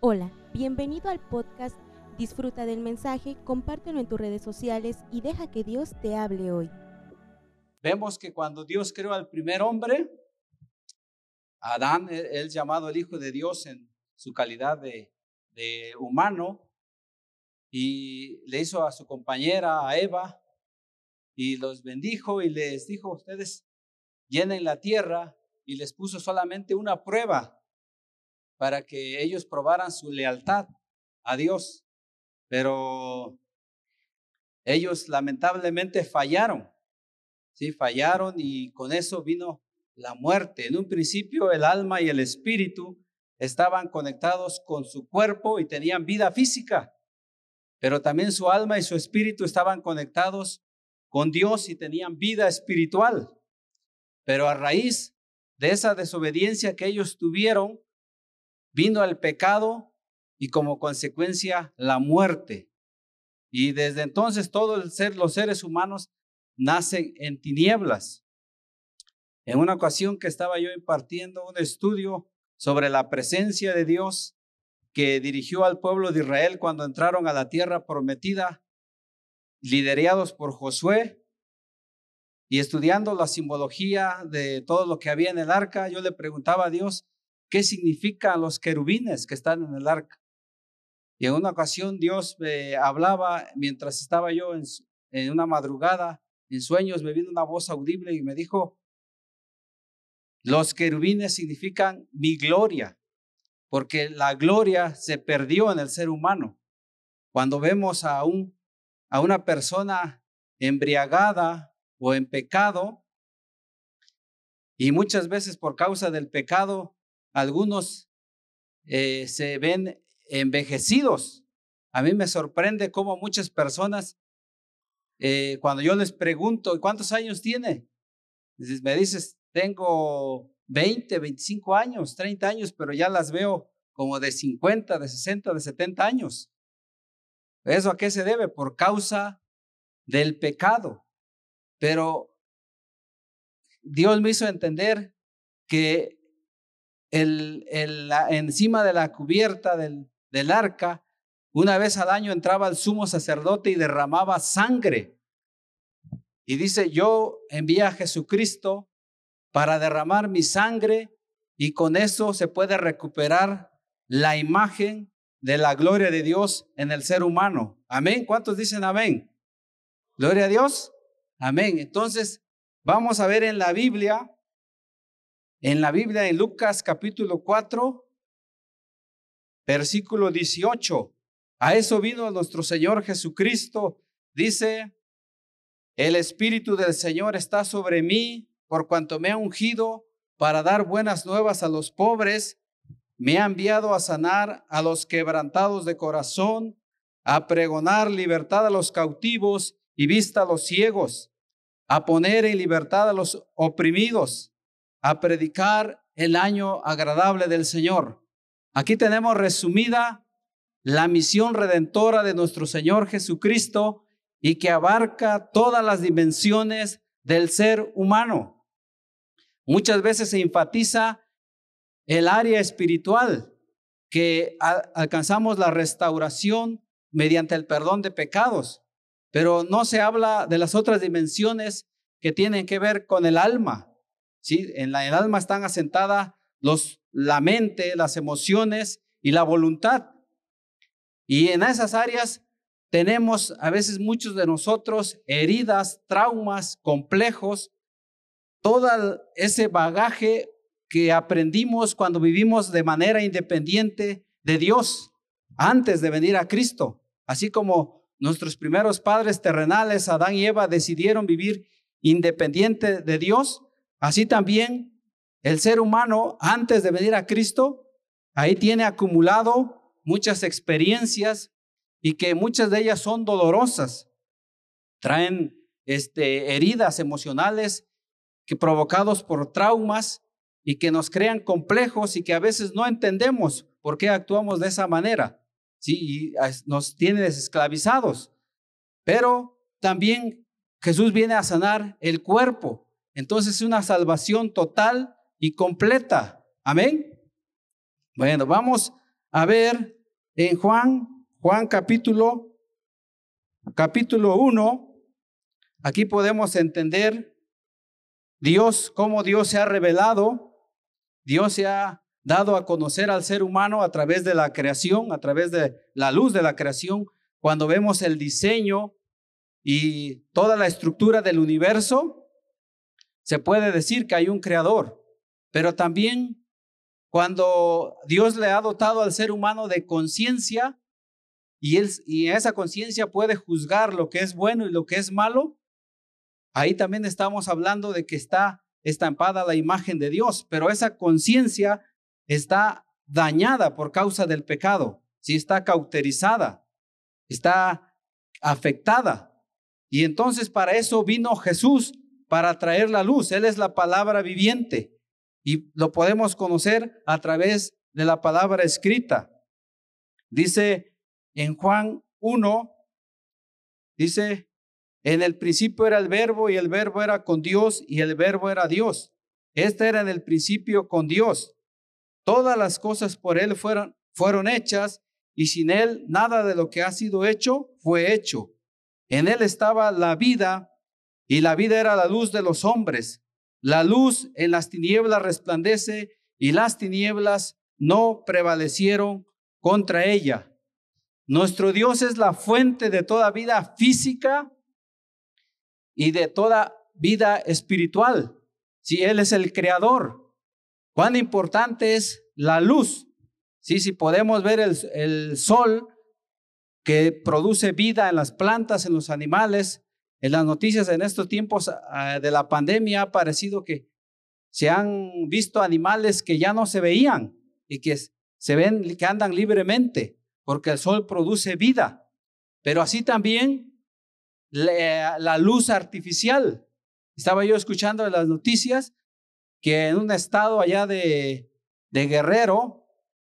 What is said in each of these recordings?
Hola, bienvenido al podcast. Disfruta del mensaje, compártelo en tus redes sociales y deja que Dios te hable hoy. Vemos que cuando Dios creó al primer hombre, Adán, él llamado el Hijo de Dios en su calidad de, de humano, y le hizo a su compañera, a Eva, y los bendijo y les dijo, ustedes llenen la tierra y les puso solamente una prueba para que ellos probaran su lealtad a Dios. Pero ellos lamentablemente fallaron, sí, fallaron y con eso vino la muerte. En un principio el alma y el espíritu estaban conectados con su cuerpo y tenían vida física, pero también su alma y su espíritu estaban conectados con Dios y tenían vida espiritual. Pero a raíz de esa desobediencia que ellos tuvieron, vino el pecado y como consecuencia la muerte. Y desde entonces todos ser, los seres humanos nacen en tinieblas. En una ocasión que estaba yo impartiendo un estudio sobre la presencia de Dios que dirigió al pueblo de Israel cuando entraron a la tierra prometida, liderados por Josué, y estudiando la simbología de todo lo que había en el arca, yo le preguntaba a Dios, ¿qué significan los querubines que están en el arca? Y en una ocasión Dios me hablaba mientras estaba yo en, una madrugada, en sueños, me vino una voz audible y me dijo, los querubines significan mi gloria, porque la gloria se perdió en el ser humano. Cuando vemos a, un, a una persona embriagada o en pecado, y muchas veces por causa del pecado, algunos eh, se ven envejecidos. A mí me sorprende cómo muchas personas, eh, cuando yo les pregunto, ¿cuántos años tiene? Me dices, tengo 20, 25 años, 30 años, pero ya las veo como de 50, de 60, de 70 años. ¿Eso a qué se debe? Por causa del pecado. Pero Dios me hizo entender que el, el, encima de la cubierta del, del arca, una vez al año entraba el sumo sacerdote y derramaba sangre. Y dice, yo envié a Jesucristo para derramar mi sangre y con eso se puede recuperar la imagen de la gloria de Dios en el ser humano. Amén. ¿Cuántos dicen amén? Gloria a Dios. Amén. Entonces, vamos a ver en la Biblia, en la Biblia, en Lucas capítulo 4, versículo 18. A eso vino nuestro Señor Jesucristo. Dice, el Espíritu del Señor está sobre mí por cuanto me ha ungido para dar buenas nuevas a los pobres. Me ha enviado a sanar a los quebrantados de corazón, a pregonar libertad a los cautivos y vista a los ciegos, a poner en libertad a los oprimidos, a predicar el año agradable del Señor. Aquí tenemos resumida la misión redentora de nuestro Señor Jesucristo y que abarca todas las dimensiones del ser humano. Muchas veces se enfatiza el área espiritual, que alcanzamos la restauración mediante el perdón de pecados, pero no se habla de las otras dimensiones que tienen que ver con el alma. En el alma están asentadas la mente, las emociones y la voluntad. Y en esas áreas tenemos a veces muchos de nosotros heridas, traumas, complejos, todo ese bagaje que aprendimos cuando vivimos de manera independiente de Dios antes de venir a Cristo, así como Nuestros primeros padres terrenales, Adán y Eva, decidieron vivir independiente de Dios. Así también el ser humano, antes de venir a Cristo, ahí tiene acumulado muchas experiencias y que muchas de ellas son dolorosas. Traen este, heridas emocionales que provocados por traumas y que nos crean complejos y que a veces no entendemos por qué actuamos de esa manera. ¿sí? Y nos tiene esclavizados. Pero también Jesús viene a sanar el cuerpo. Entonces es una salvación total y completa. Amén. Bueno, vamos a ver en Juan, Juan capítulo, capítulo 1, aquí podemos entender Dios, cómo Dios se ha revelado, Dios se ha dado a conocer al ser humano a través de la creación, a través de la luz de la creación, cuando vemos el diseño y toda la estructura del universo, se puede decir que hay un creador, pero también cuando Dios le ha dotado al ser humano de conciencia y, y esa conciencia puede juzgar lo que es bueno y lo que es malo, ahí también estamos hablando de que está estampada la imagen de Dios, pero esa conciencia está dañada por causa del pecado, si está cauterizada, está afectada. Y entonces para eso vino Jesús, para traer la luz. Él es la palabra viviente y lo podemos conocer a través de la palabra escrita. Dice en Juan 1, dice, en el principio era el verbo y el verbo era con Dios y el verbo era Dios. Este era en el principio con Dios. Todas las cosas por Él fueron, fueron hechas y sin Él nada de lo que ha sido hecho fue hecho. En Él estaba la vida y la vida era la luz de los hombres. La luz en las tinieblas resplandece y las tinieblas no prevalecieron contra ella. Nuestro Dios es la fuente de toda vida física y de toda vida espiritual. Si Él es el creador, Cuán importante es la luz. Sí, si podemos ver el, el sol que produce vida en las plantas, en los animales, en las noticias en estos tiempos ah, de la pandemia ha parecido que se han visto animales que ya no se veían y que se ven que andan libremente porque el sol produce vida. Pero así también la, luz artificial. Estaba yo escuchando las noticias que en un estado allá de, Guerrero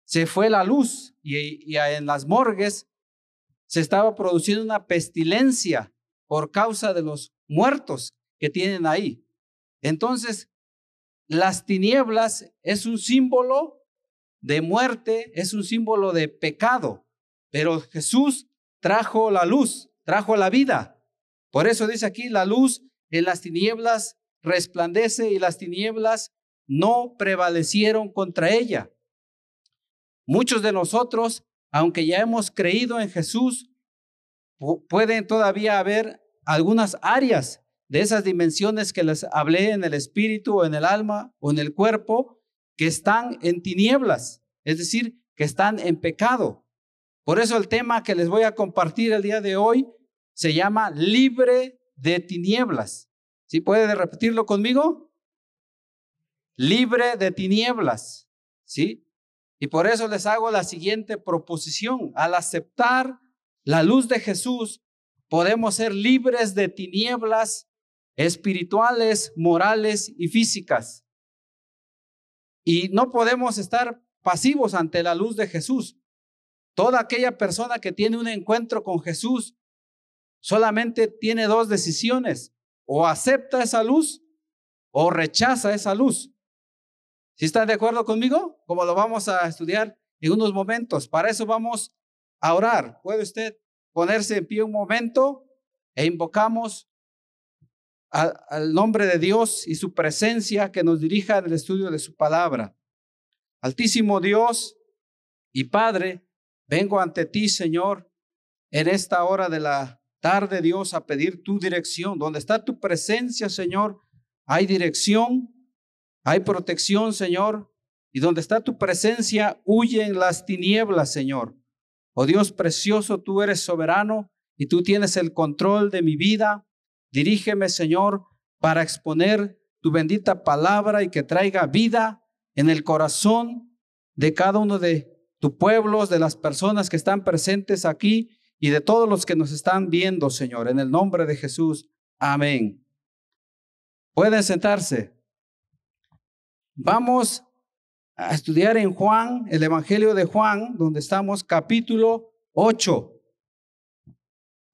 se fue la luz y en las morgues se estaba produciendo una pestilencia por causa de los muertos que tienen ahí. Entonces, las tinieblas es un símbolo de muerte, es un símbolo de pecado, pero Jesús trajo la luz, trajo la vida. Por eso dice aquí, la luz en las tinieblas resplandece y las tinieblas no prevalecieron contra ella. Muchos de nosotros, aunque ya hemos creído en Jesús, pueden todavía haber algunas áreas de esas dimensiones que les hablé en el espíritu o en el alma o en el cuerpo que están en tinieblas, es decir, que están en pecado. Por eso el tema que les voy a compartir el día de hoy se llama libre de tinieblas. ¿Sí puede repetirlo conmigo? Libre de tinieblas, ¿sí? Y por eso les hago la siguiente proposición. Al aceptar la luz de Jesús, podemos ser libres de tinieblas espirituales, morales y físicas. Y no podemos estar pasivos ante la luz de Jesús. Toda aquella persona que tiene un encuentro con Jesús solamente tiene dos decisiones o acepta esa luz o rechaza esa luz. ¿Sí están de acuerdo conmigo? Como lo vamos a estudiar en unos momentos. Para eso vamos a orar. ¿Puede usted ponerse en pie un momento e invocamos al nombre de Dios y su presencia que nos dirija en el estudio de su palabra? Altísimo Dios y Padre, vengo ante ti, Señor, en esta hora de la tarde, Dios, a pedir tu dirección. Donde está tu presencia, Señor, hay dirección, hay protección, Señor. Y donde está tu presencia, huyen las tinieblas, Señor. Oh Dios precioso, tú eres soberano y tú tienes el control de mi vida. Dirígeme, Señor, para exponer tu bendita palabra y que traiga vida en el corazón de cada uno de tus pueblos, de las personas que están presentes aquí y de todos los que nos están viendo, Señor, en el nombre de Jesús. Amén. Pueden sentarse. Vamos a estudiar en Juan, el Evangelio de Juan, donde estamos, capítulo 8.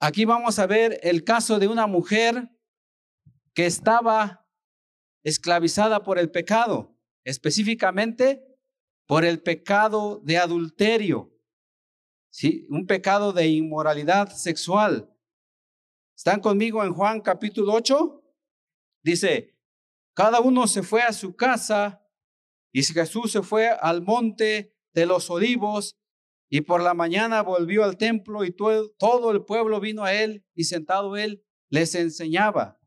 Aquí vamos a ver el caso de una mujer que estaba esclavizada por el pecado, específicamente por el pecado de adulterio, ¿sí? Un pecado de inmoralidad sexual. ¿Están conmigo en Juan capítulo 8? Dice, cada uno se fue a su casa y Jesús se fue al monte de los olivos y por la mañana volvió al templo y todo, el pueblo vino a él y sentado él les enseñaba.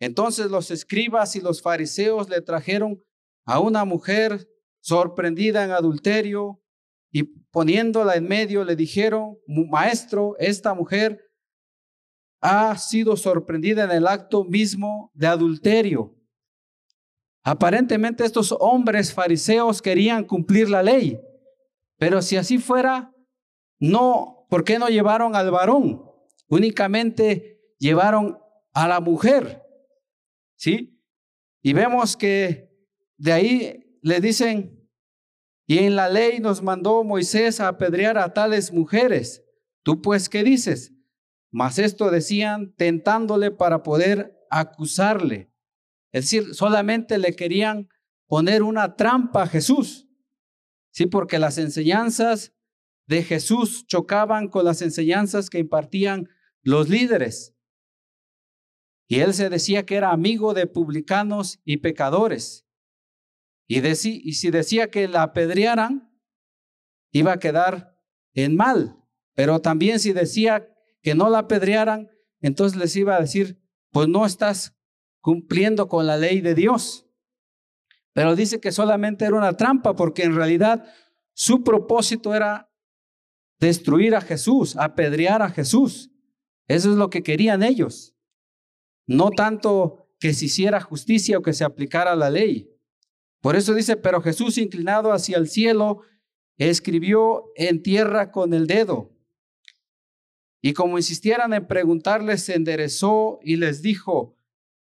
Entonces los escribas y los fariseos le trajeron a una mujer sorprendida en adulterio y poniéndola en medio le dijeron, maestro, esta mujer ha sido sorprendida en el acto mismo de adulterio. Aparentemente estos hombres fariseos querían cumplir la ley, pero si así fuera, no, ¿por qué no llevaron al varón? Únicamente llevaron a la mujer. ¿Sí? Y vemos que de ahí le dicen, y en la ley nos mandó Moisés a apedrear a tales mujeres. ¿Tú pues qué dices? Mas esto decían tentándole para poder acusarle. Es decir, solamente le querían poner una trampa a Jesús. Sí, porque las enseñanzas de Jesús chocaban con las enseñanzas que impartían los líderes. Y él se decía que era amigo de publicanos y pecadores. Y, y si decía que la apedrearan, iba a quedar en mal. Pero también si decía que no la apedrearan, entonces les iba a decir, pues no estás cumpliendo con la ley de Dios. Pero dice que solamente era una trampa porque en realidad su propósito era destruir a Jesús, apedrear a Jesús. Eso es lo que querían ellos. No tanto que se hiciera justicia o que se aplicara la ley. Por eso dice, pero Jesús inclinado hacia el cielo, escribió en tierra con el dedo. Y como insistieran en preguntarles, se enderezó y les dijo,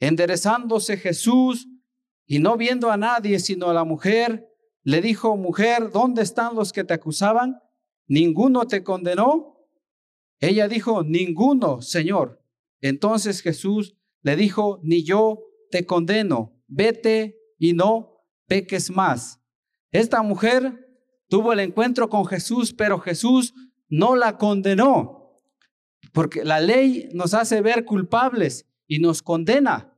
Enderezándose Jesús y no viendo a nadie sino a la mujer, le dijo, mujer, ¿dónde están los que te acusaban? ¿Ninguno te condenó? Ella dijo, ninguno, Señor. Entonces Jesús le dijo, ni yo te condeno, vete y no peques más. Esta mujer tuvo el encuentro con Jesús, pero Jesús no la condenó, porque la ley nos hace ver culpables y nos condena.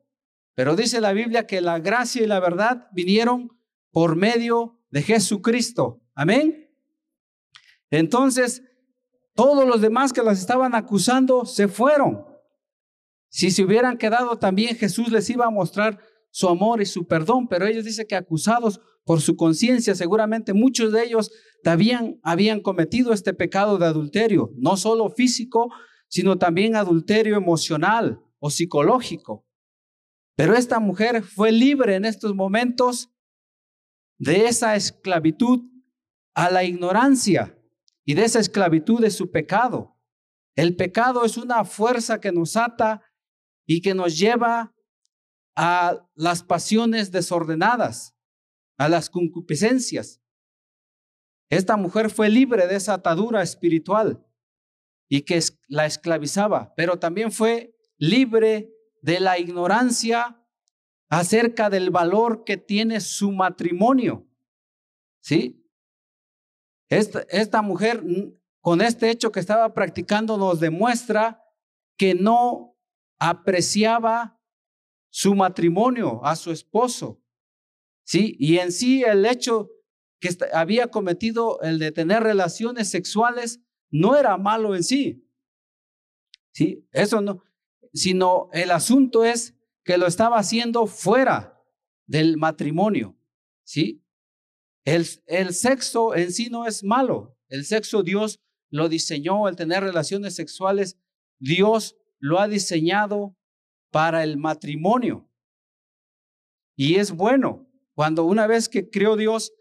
Pero dice la Biblia que la gracia y la verdad vinieron por medio de Jesucristo. Amén. Entonces, todos los demás que las estaban acusando se fueron. Si se hubieran quedado también, Jesús les iba a mostrar su amor y su perdón, pero ellos dicen que acusados por su conciencia, seguramente muchos de ellos también habían cometido este pecado de adulterio, no solo físico, sino también adulterio emocional o psicológico. Pero esta mujer fue libre en estos momentos de esa esclavitud a la ignorancia y de esa esclavitud de su pecado. El pecado es una fuerza que nos ata y que nos lleva a las pasiones desordenadas, a las concupiscencias. Esta mujer fue libre de esa atadura espiritual y que la esclavizaba, pero también fue libre de la ignorancia acerca del valor que tiene su matrimonio. ¿Sí? Esta, mujer, con este hecho que estaba practicando, nos demuestra que no apreciaba su matrimonio, a su esposo. ¿Sí? Y en sí el hecho que había cometido el de tener relaciones sexuales no era malo en sí. ¿Sí? Eso no, sino el asunto es que lo estaba haciendo fuera del matrimonio. ¿Sí? El, el sexo en sí no es malo. El sexo Dios lo diseñó, el tener relaciones sexuales, Dios lo ha diseñado para el matrimonio. Y es bueno cuando una vez que creó Dios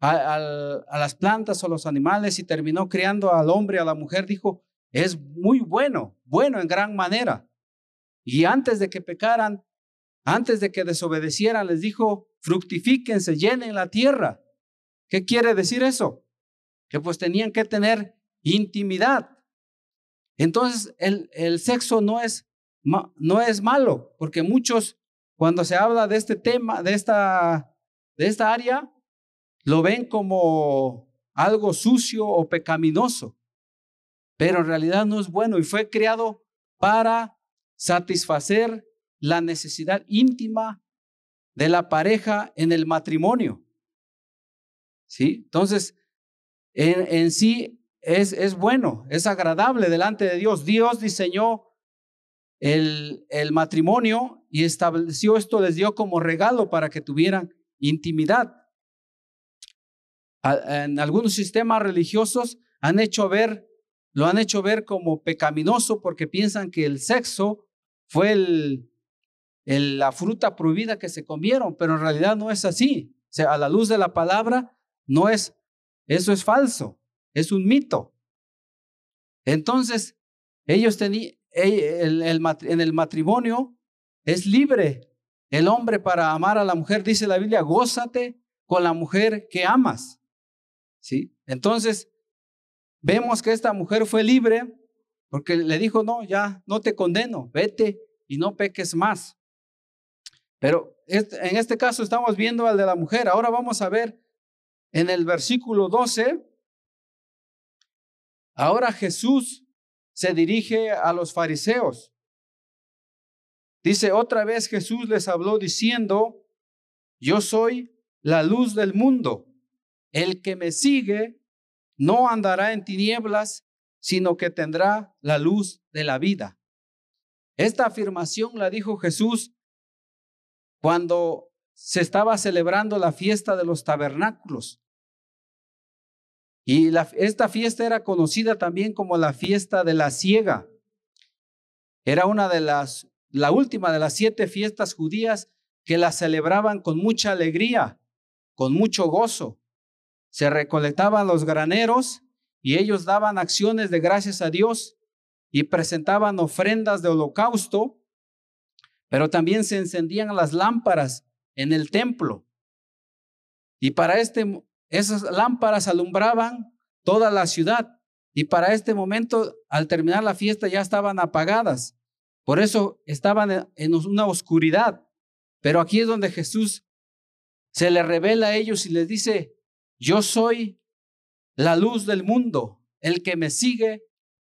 a, a, las plantas o los animales y terminó criando al hombre a la mujer, dijo, es muy bueno, bueno en gran manera. Y antes de que pecaran, antes de que desobedecieran, les dijo, fructifíquense, llenen la tierra. ¿Qué quiere decir eso? Que pues tenían que tener intimidad. Entonces, el, el sexo no es, no es malo, porque muchos, cuando se habla de este tema, de esta, de esta área, lo ven como algo sucio o pecaminoso, pero en realidad no es bueno y fue creado para satisfacer la necesidad íntima de la pareja en el matrimonio. ¿Sí? Entonces, en, sí es, es, bueno, es agradable delante de Dios. Dios diseñó el, el matrimonio y estableció esto, les dio como regalo para que tuvieran intimidad en algunos sistemas religiosos han hecho ver, lo han hecho ver como pecaminoso porque piensan que el sexo fue el, la fruta prohibida que se comieron, pero en realidad no es así. O sea, a la luz de la palabra, no es, eso es falso, es un mito. Entonces, ellos tenían, en el matrimonio es libre el hombre para amar a la mujer, dice la Biblia, gózate con la mujer que amas. ¿sí? Entonces, vemos que esta mujer fue libre porque le dijo, no, ya no te condeno, vete y no peques más. Pero en este caso estamos viendo al de la mujer. Ahora vamos a ver en el versículo 12. Ahora Jesús se dirige a los fariseos. Dice, otra vez Jesús les habló diciendo, yo soy la luz del mundo. El que me sigue no andará en tinieblas, sino que tendrá la luz de la vida. Esta afirmación la dijo Jesús cuando se estaba celebrando la fiesta de los tabernáculos. Y esta fiesta era conocida también como la fiesta de la ciega. Era una de las, la última de las siete fiestas judías que la celebraban con mucha alegría, con mucho gozo se recolectaban los graneros y ellos daban acciones de gracias a Dios y presentaban ofrendas de holocausto, pero también se encendían las lámparas en el templo. Y para este, esas lámparas alumbraban toda la ciudad. Y para este momento, al terminar la fiesta, ya estaban apagadas. Por eso estaban en una oscuridad. Pero aquí es donde Jesús se le revela a ellos y les dice, yo soy la luz del mundo. El que me sigue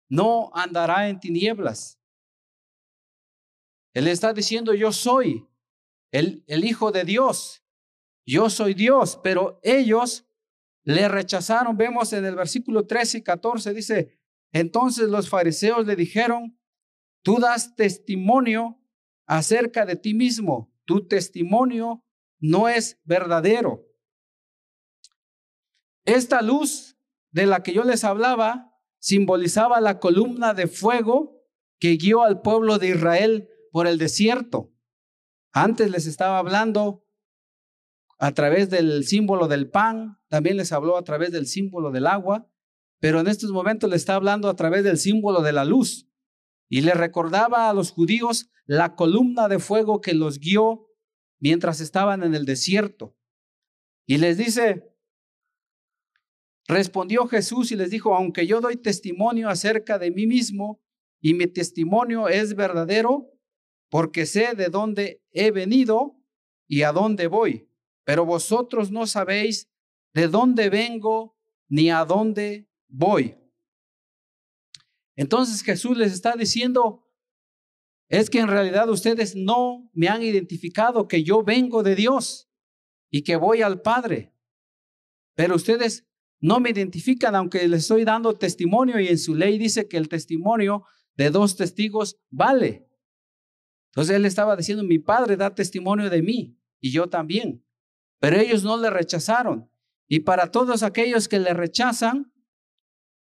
no andará en tinieblas. Él está diciendo, yo soy el, el Hijo de Dios. Yo soy Dios, pero ellos le rechazaron. Vemos en el versículo 13 y 14, dice, entonces los fariseos le dijeron, tú das testimonio acerca de ti mismo, tu testimonio no es verdadero. Esta luz de la que yo les hablaba simbolizaba la columna de fuego que guió al pueblo de Israel por el desierto. Antes les estaba hablando a través del símbolo del pan, también les habló a través del símbolo del agua, pero en estos momentos les está hablando a través del símbolo de la luz. Y le recordaba a los judíos la columna de fuego que los guió mientras estaban en el desierto. Y les dice, Respondió Jesús y les dijo, aunque yo doy testimonio acerca de mí mismo y mi testimonio es verdadero, porque sé de dónde he venido y a dónde voy, pero vosotros no sabéis de dónde vengo ni a dónde voy. Entonces Jesús les está diciendo, es que en realidad ustedes no me han identificado que yo vengo de Dios y que voy al Padre, pero ustedes no me identifican aunque les estoy dando testimonio y en su ley dice que el testimonio de dos testigos vale. Entonces él estaba diciendo, mi padre da testimonio de mí y yo también. Pero ellos no le rechazaron. Y para todos aquellos que le rechazan,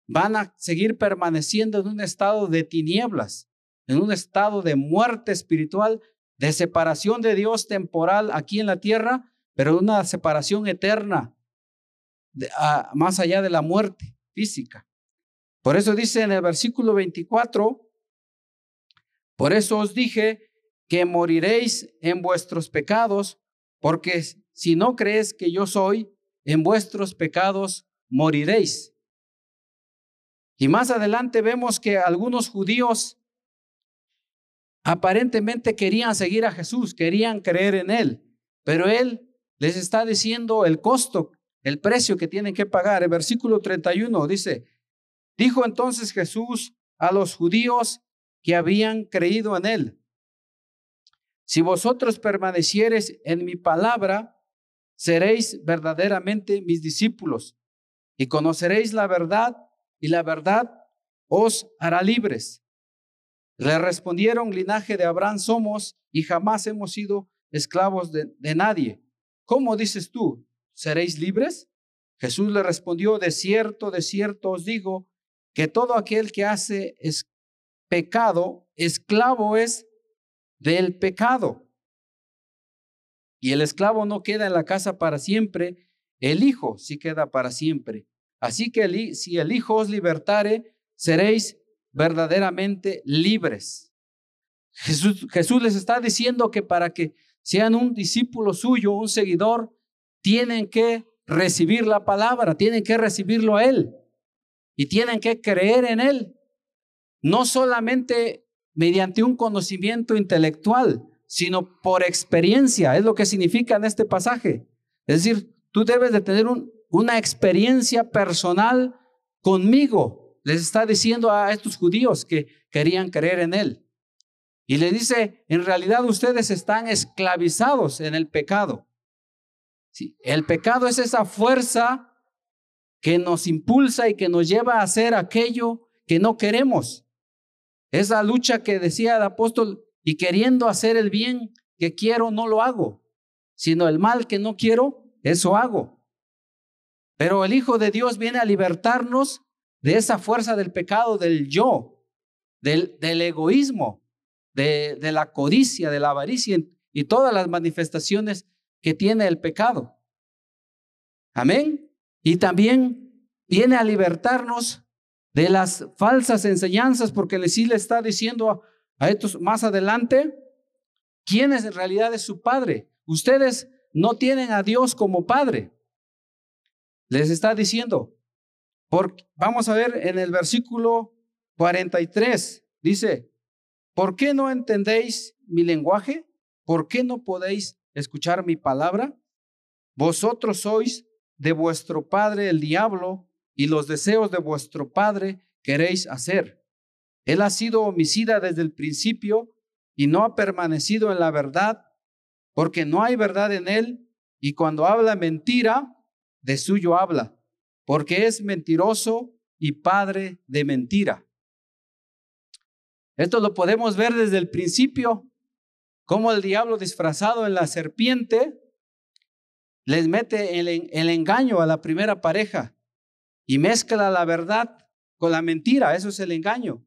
van a seguir permaneciendo en un estado de tinieblas, en un estado de muerte espiritual, de separación de Dios temporal aquí en la tierra, pero una separación eterna más allá de la muerte física. Por eso dice en el versículo 24, por eso os dije que moriréis en vuestros pecados, porque si no crees que yo soy, en vuestros pecados moriréis. Y más adelante vemos que algunos judíos aparentemente querían seguir a Jesús, querían creer en Él, pero Él les está diciendo el costo, el precio que tienen que pagar. El versículo 31 dice, dijo entonces Jesús a los judíos que habían creído en Él, si vosotros permaneciereis en mi palabra, seréis verdaderamente mis discípulos y conoceréis la verdad y la verdad os hará libres. Le respondieron, linaje de Abraham somos y jamás hemos sido esclavos de, nadie. ¿Cómo dices tú? ¿Seréis libres? Jesús le respondió, de cierto, de cierto os digo, que todo aquel que hace es pecado, esclavo es del pecado. Y el esclavo no queda en la casa para siempre, el hijo sí queda para siempre. Así que si el hijo os libertare, seréis verdaderamente libres. Jesús, Jesús les está diciendo que para que sean un discípulo suyo, un seguidor, tienen que recibir la palabra, tienen que recibirlo a Él y tienen que creer en Él. No solamente mediante un conocimiento intelectual, sino por experiencia, es lo que significa en este pasaje. Es decir, tú debes de tener una experiencia personal conmigo. Les está diciendo a estos judíos que querían creer en Él. Y le dice, en realidad ustedes están esclavizados en el pecado. Sí, el pecado es esa fuerza que nos impulsa y que nos lleva a hacer aquello que no queremos. Esa lucha que decía el apóstol, y queriendo hacer el bien que quiero, no lo hago, sino el mal que no quiero, eso hago. Pero el Hijo de Dios viene a libertarnos de esa fuerza del pecado, del yo, del, egoísmo, de la codicia, de la avaricia y todas las manifestaciones que tiene el pecado. Amén. Y también viene a libertarnos de las falsas enseñanzas, porque sí le está diciendo a, estos más adelante quién es en realidad es su padre. Ustedes no tienen a Dios como padre. Les está diciendo, vamos a ver en el versículo 43, dice, ¿por qué no entendéis mi lenguaje? ¿Por qué no podéis escuchar mi palabra? Vosotros sois de vuestro padre el diablo y los deseos de vuestro padre queréis hacer. Él ha sido homicida desde el principio y no ha permanecido en la verdad, porque no hay verdad en él, y cuando habla mentira, de suyo habla, porque es mentiroso y padre de mentira. Esto lo podemos ver desde el principio, como el diablo disfrazado en la serpiente les mete el, engaño a la primera pareja y mezcla la verdad con la mentira. Eso es el engaño.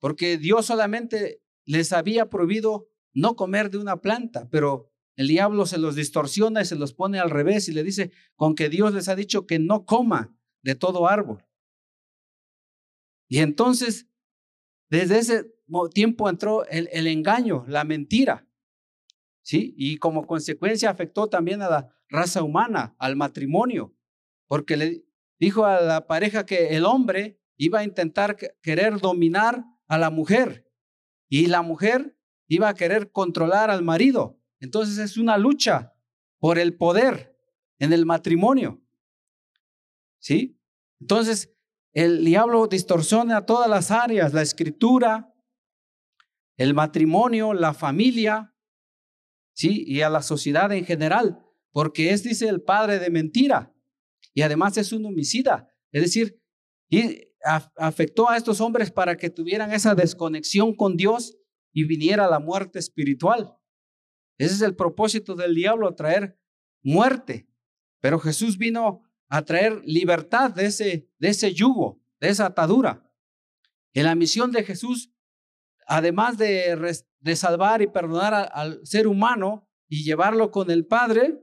Porque Dios solamente les había prohibido no comer de una planta, pero el diablo se los distorsiona y se los pone al revés y le dice con que Dios les ha dicho que no coma de todo árbol. Y entonces, desde ese tiempo entró el engaño, la mentira. ¿Sí? Y como consecuencia afectó también a la raza humana, al matrimonio, porque le, dijo a la pareja que el hombre iba a intentar querer dominar a la mujer y la mujer iba a querer controlar al marido. Entonces es una lucha por el poder en el matrimonio. ¿Sí? Entonces el diablo distorsiona todas las áreas, la escritura, el matrimonio, la familia, ¿sí? Y a la sociedad en general, porque es, dice el padre de mentira y además es un homicida. Es decir, y afectó a estos hombres para que tuvieran esa desconexión con Dios y viniera la muerte espiritual. Ese es el propósito del diablo, traer muerte. Pero Jesús vino a traer libertad de ese, de ese yugo, de esa atadura. En la misión de Jesús, además de, de salvar y perdonar al ser humano y llevarlo con el Padre,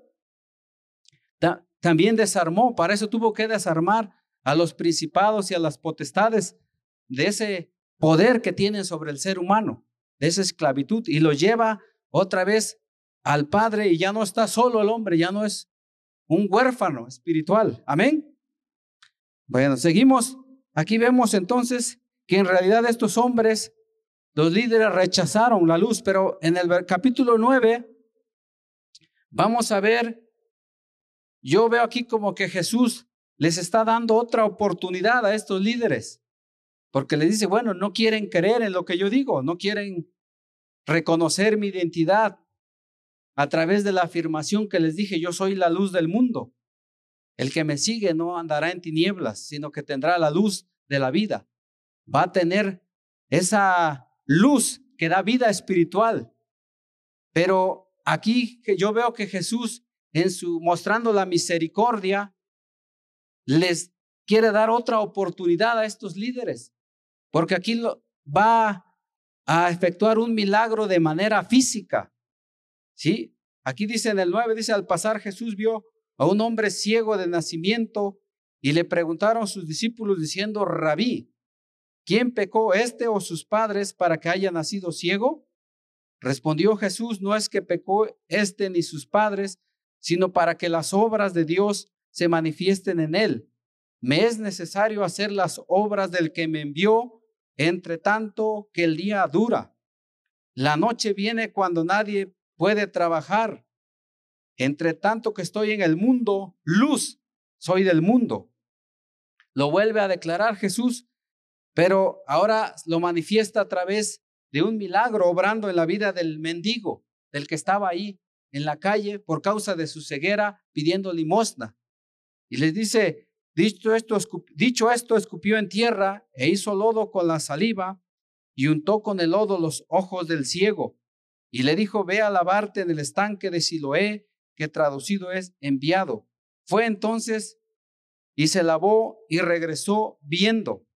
también desarmó, para eso tuvo que desarmar a los principados y a las potestades de ese poder que tienen sobre el ser humano, de esa esclavitud, y lo lleva otra vez al Padre y ya no está solo el hombre, ya no es un huérfano espiritual. Amén. Bueno, seguimos. Aquí vemos entonces que en realidad estos hombres, los líderes rechazaron la luz, pero en el capítulo 9 vamos a ver, yo veo aquí como que Jesús les está dando otra oportunidad a estos líderes, porque les dice, bueno, no quieren creer en lo que yo digo, no quieren reconocer mi identidad a través de la afirmación que les dije, yo soy la luz del mundo. El que me sigue no andará en tinieblas, sino que tendrá la luz de la vida. Va a tener esa luz que da vida espiritual. Pero aquí yo veo que Jesús, en su mostrando la misericordia, les quiere dar otra oportunidad a estos líderes, porque aquí va a efectuar un milagro de manera física. ¿Sí? Aquí dice en el 9, dice, al pasar Jesús vio a un hombre ciego de nacimiento y le preguntaron sus discípulos diciendo, rabí, ¿quién pecó este o sus padres para que haya nacido ciego? Respondió Jesús, no es que pecó este ni sus padres, sino para que las obras de Dios se manifiesten en él. Me es necesario hacer las obras del que me envió, entre tanto que el día dura. La noche viene cuando nadie puede trabajar. Entre tanto que estoy en el mundo, luz soy del mundo. Lo vuelve a declarar Jesús, pero ahora lo manifiesta a través de un milagro obrando en la vida del mendigo, del que estaba ahí en la calle por causa de su ceguera pidiendo limosna. Y les dice, dicho esto, dicho esto, escupió en tierra e hizo lodo con la saliva y untó con el lodo los ojos del ciego. Y le dijo, ve a lavarte en el estanque de Siloé, que traducido es enviado. Fue entonces y se lavó y regresó viendo.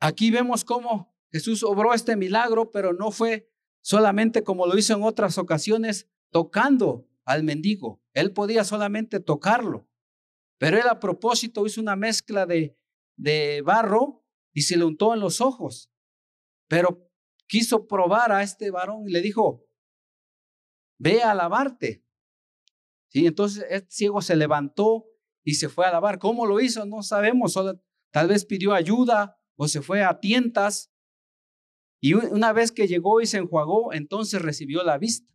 Aquí vemos cómo Jesús obró este milagro, pero no fue solamente como lo hizo en otras ocasiones, tocando al mendigo. Él podía solamente tocarlo, pero él a propósito hizo una mezcla de, de barro y se le untó en los ojos. Pero quiso probar a este varón y le dijo, ve a lavarte. ¿Sí? Entonces este ciego se levantó y se fue a lavar. ¿Cómo lo hizo? No sabemos. Tal vez pidió ayuda o se fue a tientas. Y una vez que llegó y se enjuagó, entonces recibió la vista.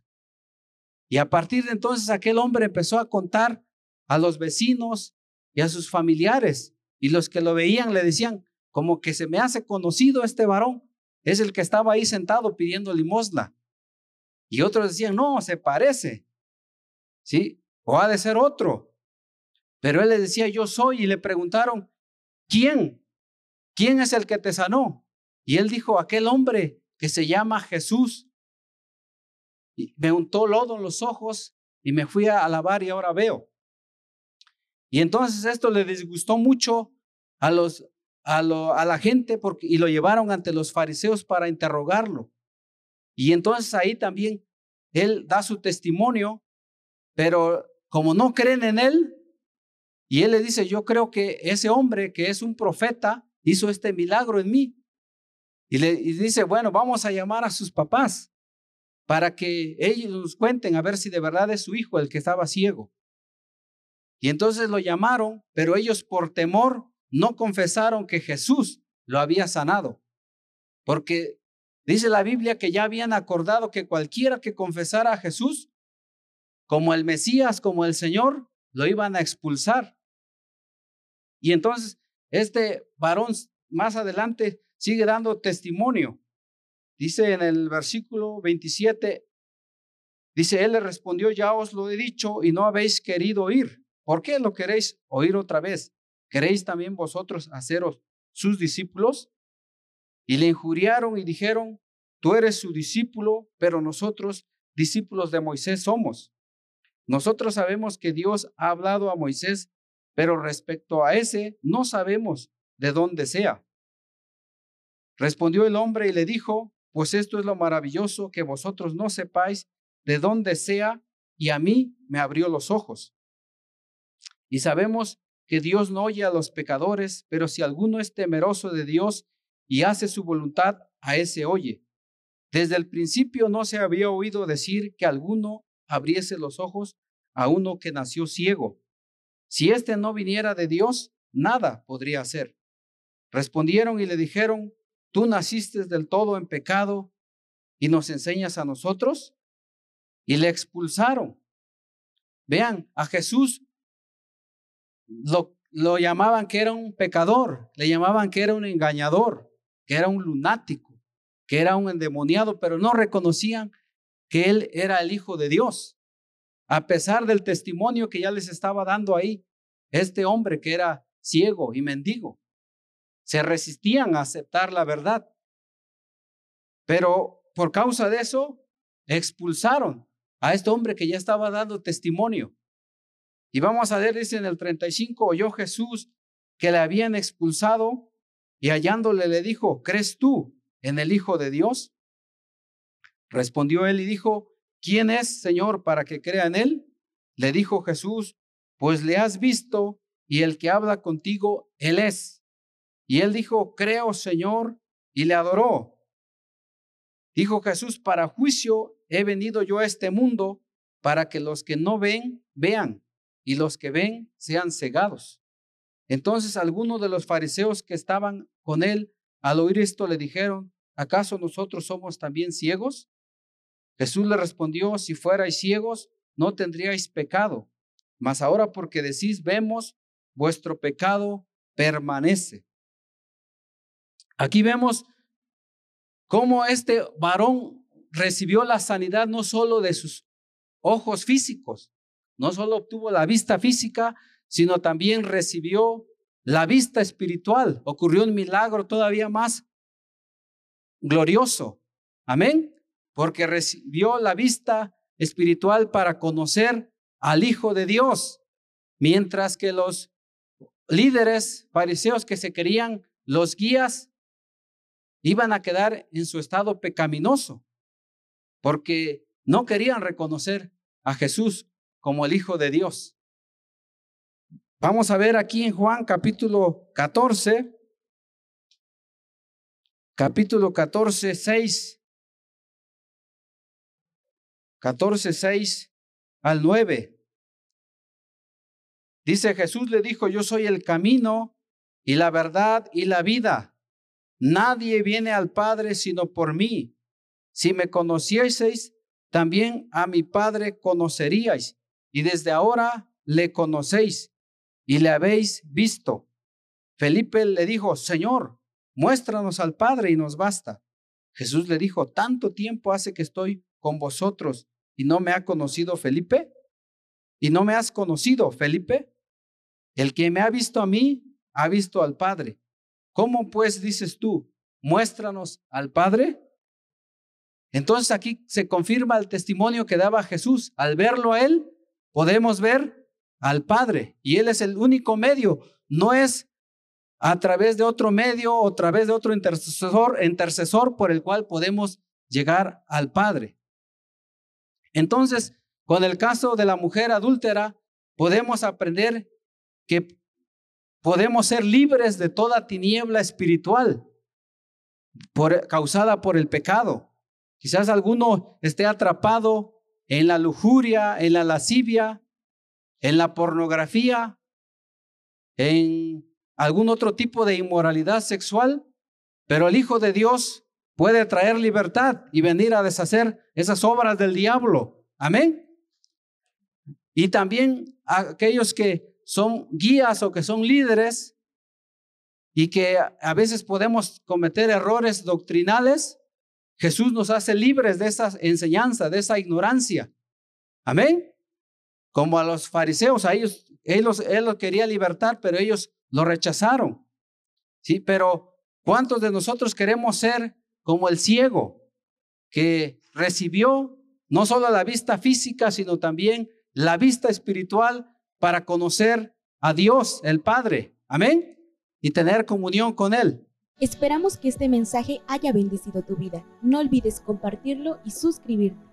Y a partir de entonces aquel hombre empezó a contar a los vecinos y a sus familiares. Y los que lo veían le decían, como que se me hace conocido este varón. Es el que estaba ahí sentado pidiendo limosna. Y otros decían, no, se parece. ¿Sí? O ha de ser otro. Pero él le decía, yo soy. Y le preguntaron, ¿quién? ¿Quién es el que te sanó? Y él dijo, aquel hombre que se llama Jesús. Y me untó lodo en los ojos y me fui a lavar y ahora veo. Y entonces esto le disgustó mucho a, los, a, a la gente porque, y lo llevaron ante los fariseos para interrogarlo. Y entonces ahí también él da su testimonio, pero como no creen en él, y él le dice, yo creo que ese hombre que es un profeta hizo este milagro en mí. Y le dice, bueno, vamos a llamar a sus papás para que ellos nos cuenten a ver si de verdad es su hijo el que estaba ciego. Y entonces lo llamaron, pero ellos por temor no confesaron que Jesús lo había sanado, porque Dice la Biblia que ya habían acordado que cualquiera que confesara a Jesús como el Mesías, como el Señor, lo iban a expulsar. Y entonces este varón más adelante sigue dando testimonio. Dice en el versículo 27, dice, él le respondió, ya os lo he dicho y no habéis querido oír. ¿Por qué lo queréis oír otra vez? ¿Queréis también vosotros haceros sus discípulos? Y le injuriaron y dijeron, tú eres su discípulo, pero nosotros discípulos de Moisés somos. Nosotros sabemos que Dios ha hablado a Moisés, pero respecto a ese no sabemos de dónde sea. Respondió el hombre y le dijo, pues esto es lo maravilloso que vosotros no sepáis de dónde sea, y a mí me abrió los ojos. Y sabemos que Dios no oye a los pecadores, pero si alguno es temeroso de Dios y hace su voluntad, a ese oye. Desde el principio no se había oído decir que alguno abriese los ojos a uno que nació ciego. Si éste no viniera de Dios, nada podría hacer. Respondieron y le dijeron, tú naciste del todo en pecado y nos enseñas a nosotros. Y le expulsaron. Vean, a Jesús lo, lo llamaban que era un pecador, le llamaban que era un engañador, que era un lunático, que era un endemoniado, pero no reconocían que él era el Hijo de Dios. A pesar del testimonio que ya les estaba dando ahí, este hombre que era ciego y mendigo, se resistían a aceptar la verdad. Pero por causa de eso, expulsaron a este hombre que ya estaba dando testimonio. Y vamos a ver, dice en el 35, oyó Jesús que le habían expulsado y hallándole le dijo, ¿crees tú en el Hijo de Dios? Respondió él y dijo, ¿quién es, Señor, para que crea en él? Le dijo Jesús, pues le has visto y el que habla contigo, él es. Y él dijo, creo, Señor, y le adoró. Dijo Jesús, para juicio he venido yo a este mundo para que los que no ven, vean, y los que ven sean cegados. Entonces algunos de los fariseos que estaban con él, al oír esto, le dijeron, ¿acaso nosotros somos también ciegos? Jesús le respondió, si fuerais ciegos, no tendríais pecado, mas ahora porque decís, vemos, vuestro pecado permanece. Aquí vemos cómo este varón recibió la sanidad no solo de sus ojos físicos, no solo obtuvo la vista física, sino también recibió la vista espiritual. Ocurrió un milagro todavía más glorioso. Amén. Porque recibió la vista espiritual para conocer al Hijo de Dios, mientras que los líderes fariseos que se querían los guías iban a quedar en su estado pecaminoso, porque no querían reconocer a Jesús como el Hijo de Dios. Vamos a ver aquí en Juan capítulo 14, capítulo 14, 6, 14, 6 al 9. Dice Jesús le dijo, yo soy el camino y la verdad y la vida. Nadie viene al Padre sino por mí. Si me conocieseis, también a mi Padre conoceríais y desde ahora le conocéis y le habéis visto. Felipe le dijo, Señor, muéstranos al Padre y nos basta. Jesús le dijo, ¿tanto tiempo hace que estoy con vosotros y no me ha conocido Felipe? ¿Y no me has conocido, Felipe? El que me ha visto a mí, ha visto al Padre. ¿Cómo pues dices tú, muéstranos al Padre? Entonces aquí se confirma el testimonio que daba Jesús. Al verlo a él, podemos ver al Padre y Él es el único medio, no es a través de otro medio o a través de otro intercesor, intercesor por el cual podemos llegar al Padre. Entonces, con el caso de la mujer adúltera, podemos aprender que podemos ser libres de toda tiniebla espiritual por, causada por el pecado. Quizás alguno esté atrapado en la lujuria, en la lascivia, en la pornografía, en algún otro tipo de inmoralidad sexual, pero el Hijo de Dios puede traer libertad y venir a deshacer esas obras del diablo. Amén. Y también aquellos que son guías o que son líderes y que a veces podemos cometer errores doctrinales, Jesús nos hace libres de esa enseñanza, de esa ignorancia. Amén. Como a los fariseos, a ellos, él los, él los quería libertar, pero ellos lo rechazaron. Sí, pero ¿cuántos de nosotros queremos ser como el ciego que recibió no solo la vista física, sino también la vista espiritual para conocer a Dios, el Padre? Amén. Y tener comunión con Él. Esperamos que este mensaje haya bendecido tu vida. No olvides compartirlo y suscribirte.